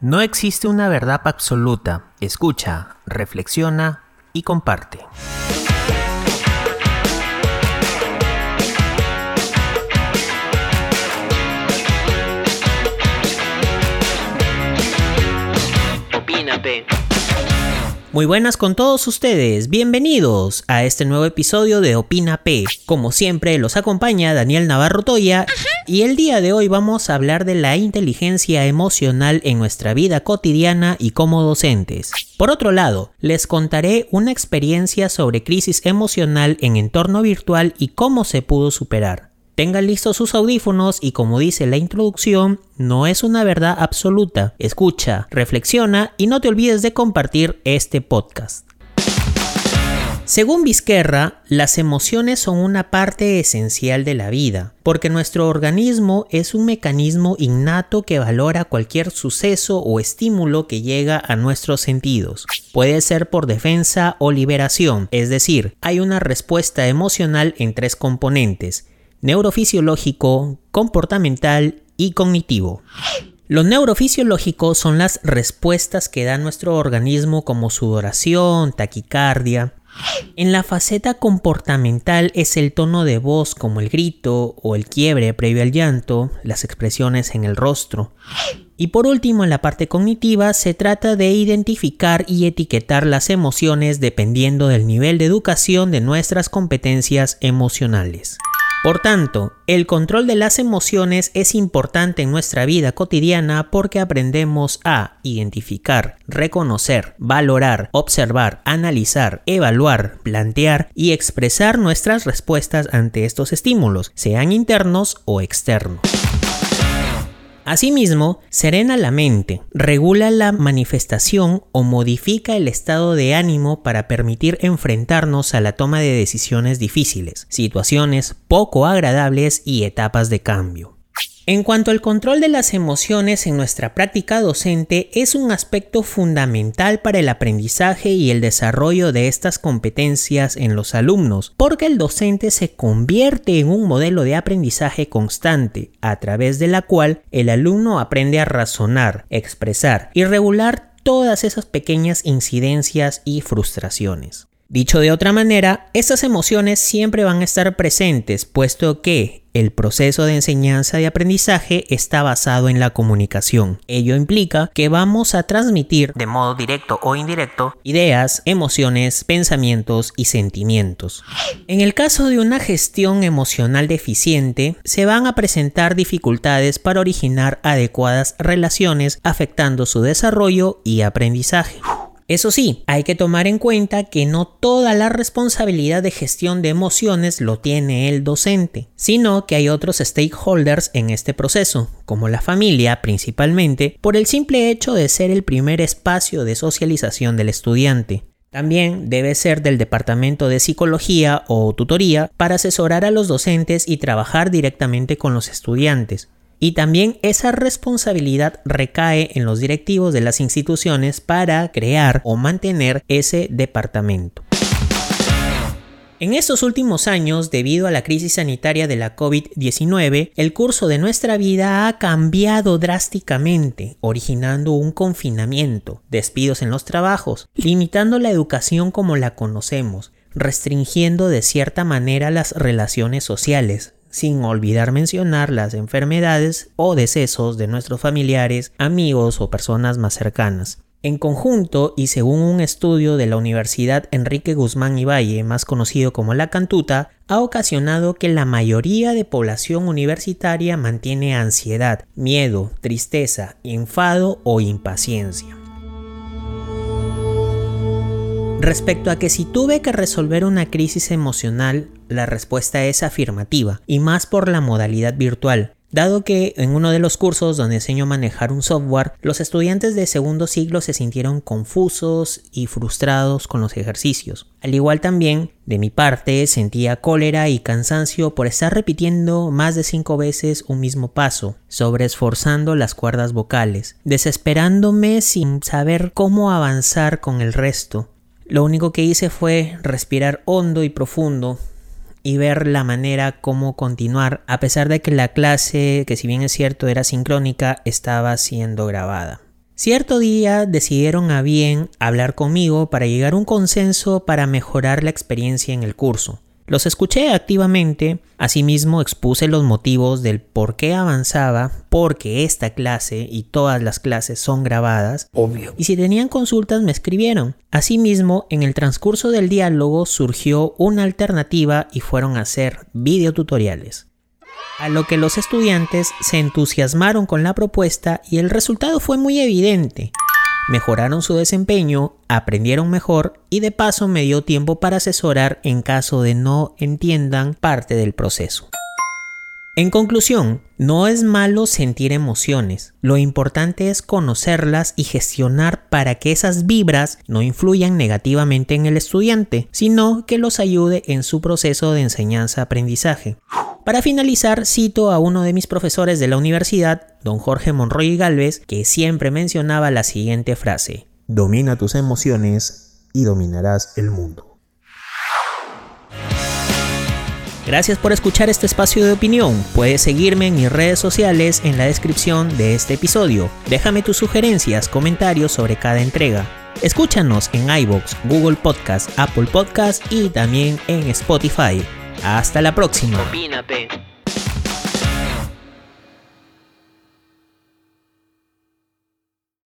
No existe una verdad absoluta. Escucha, reflexiona y comparte. Opínate. Muy buenas con todos ustedes, bienvenidos a este nuevo episodio de Opina P. Como siempre los acompaña Daniel Navarro Toya y el día de hoy vamos a hablar de la inteligencia emocional en nuestra vida cotidiana y como docentes. Por otro lado, les contaré una experiencia sobre crisis emocional en entorno virtual y cómo se pudo superar. Tengan listos sus audífonos y como dice la introducción, no es una verdad absoluta. Escucha, reflexiona y no te olvides de compartir este podcast. Según Vizquerra, las emociones son una parte esencial de la vida, porque nuestro organismo es un mecanismo innato que valora cualquier suceso o estímulo que llega a nuestros sentidos. Puede ser por defensa o liberación, es decir, hay una respuesta emocional en tres componentes, neurofisiológico, comportamental y cognitivo. Lo neurofisiológico son las respuestas que da nuestro organismo como sudoración, taquicardia. En la faceta comportamental es el tono de voz como el grito o el quiebre previo al llanto, las expresiones en el rostro. Y por último, en la parte cognitiva se trata de identificar y etiquetar las emociones dependiendo del nivel de educación de nuestras competencias emocionales. Por tanto, el control de las emociones es importante en nuestra vida cotidiana porque aprendemos a identificar, reconocer, valorar, observar, analizar, evaluar, plantear y expresar nuestras respuestas ante estos estímulos, sean internos o externos. Asimismo, serena la mente, regula la manifestación o modifica el estado de ánimo para permitir enfrentarnos a la toma de decisiones difíciles, situaciones poco agradables y etapas de cambio. En cuanto al control de las emociones en nuestra práctica docente es un aspecto fundamental para el aprendizaje y el desarrollo de estas competencias en los alumnos, porque el docente se convierte en un modelo de aprendizaje constante, a través de la cual el alumno aprende a razonar, expresar y regular todas esas pequeñas incidencias y frustraciones. Dicho de otra manera, estas emociones siempre van a estar presentes, puesto que el proceso de enseñanza y aprendizaje está basado en la comunicación. Ello implica que vamos a transmitir de modo directo o indirecto ideas, emociones, pensamientos y sentimientos. En el caso de una gestión emocional deficiente, se van a presentar dificultades para originar adecuadas relaciones afectando su desarrollo y aprendizaje. Eso sí, hay que tomar en cuenta que no toda la responsabilidad de gestión de emociones lo tiene el docente, sino que hay otros stakeholders en este proceso, como la familia principalmente, por el simple hecho de ser el primer espacio de socialización del estudiante. También debe ser del departamento de psicología o tutoría para asesorar a los docentes y trabajar directamente con los estudiantes, y también esa responsabilidad recae en los directivos de las instituciones para crear o mantener ese departamento. En estos últimos años, debido a la crisis sanitaria de la COVID-19, el curso de nuestra vida ha cambiado drásticamente, originando un confinamiento, despidos en los trabajos, limitando la educación como la conocemos, restringiendo de cierta manera las relaciones sociales, sin olvidar mencionar las enfermedades o decesos de nuestros familiares, amigos o personas más cercanas. En conjunto, y según un estudio de la Universidad Enrique Guzmán y Valle, más conocido como la Cantuta, ha ocasionado que la mayoría de población universitaria mantiene ansiedad, miedo, tristeza, enfado o impaciencia. Respecto a que si tuve que resolver una crisis emocional, la respuesta es afirmativa, y más por la modalidad virtual. Dado que en uno de los cursos donde enseño a manejar un software, los estudiantes de segundo siglo se sintieron confusos y frustrados con los ejercicios. Al igual también, de mi parte, sentía cólera y cansancio por estar repitiendo más de cinco veces un mismo paso, sobreesforzando las cuerdas vocales, desesperándome sin saber cómo avanzar con el resto. Lo único que hice fue respirar hondo y profundo y ver la manera cómo continuar, a pesar de que la clase, que si bien es cierto era sincrónica, estaba siendo grabada. Cierto día decidieron a bien hablar conmigo para llegar a un consenso para mejorar la experiencia en el curso. Los escuché activamente, asimismo expuse los motivos del por qué avanzaba, porque esta clase y todas las clases son grabadas, obvio. Y si tenían consultas me escribieron. Asimismo, en el transcurso del diálogo surgió una alternativa y fueron a hacer videotutoriales. A lo que los estudiantes se entusiasmaron con la propuesta y el resultado fue muy evidente mejoraron su desempeño, aprendieron mejor y de paso me dio tiempo para asesorar en caso de no entiendan parte del proceso. En conclusión, no es malo sentir emociones, lo importante es conocerlas y gestionar para que esas vibras no influyan negativamente en el estudiante, sino que los ayude en su proceso de enseñanza-aprendizaje. Para finalizar, cito a uno de mis profesores de la universidad, don Jorge Monroy Galvez, que siempre mencionaba la siguiente frase. Domina tus emociones y dominarás el mundo. Gracias por escuchar este espacio de opinión. Puedes seguirme en mis redes sociales en la descripción de este episodio. Déjame tus sugerencias, comentarios sobre cada entrega. Escúchanos en iBox, Google Podcast, Apple Podcast y también en Spotify. Hasta la próxima. Opínate.